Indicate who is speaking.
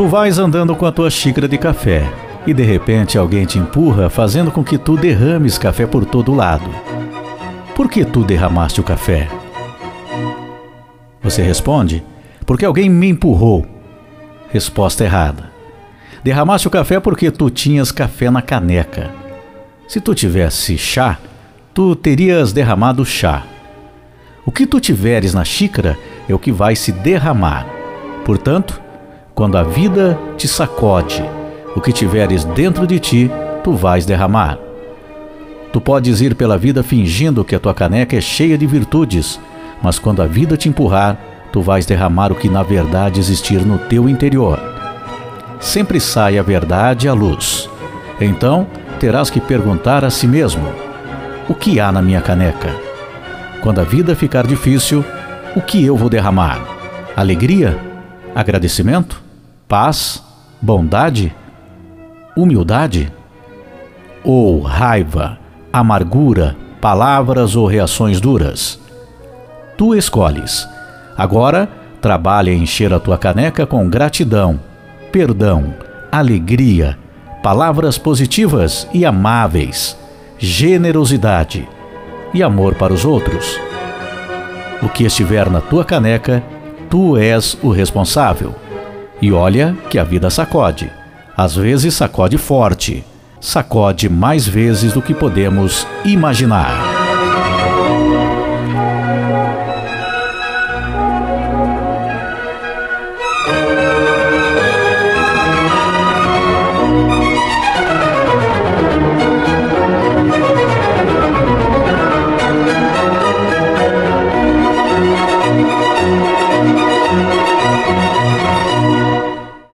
Speaker 1: Tu vais andando com a tua xícara de café e de repente alguém te empurra, fazendo com que tu derrames café por todo lado. Por que tu derramaste o café? Você responde: Porque alguém me empurrou. Resposta errada. Derramaste o café porque tu tinhas café na caneca. Se tu tivesse chá, tu terias derramado chá. O que tu tiveres na xícara é o que vai se derramar. Portanto, quando a vida te sacode, o que tiveres dentro de ti, tu vais derramar. Tu podes ir pela vida fingindo que a tua caneca é cheia de virtudes, mas quando a vida te empurrar, tu vais derramar o que na verdade existir no teu interior. Sempre sai a verdade à luz. Então, terás que perguntar a si mesmo: o que há na minha caneca? Quando a vida ficar difícil, o que eu vou derramar? Alegria? Agradecimento? Paz, bondade, humildade? Ou raiva, amargura, palavras ou reações duras? Tu escolhes. Agora, trabalhe a encher a tua caneca com gratidão, perdão, alegria, palavras positivas e amáveis, generosidade e amor para os outros. O que estiver na tua caneca, tu és o responsável. E olha que a vida sacode. Às vezes sacode forte. Sacode mais vezes do que podemos imaginar.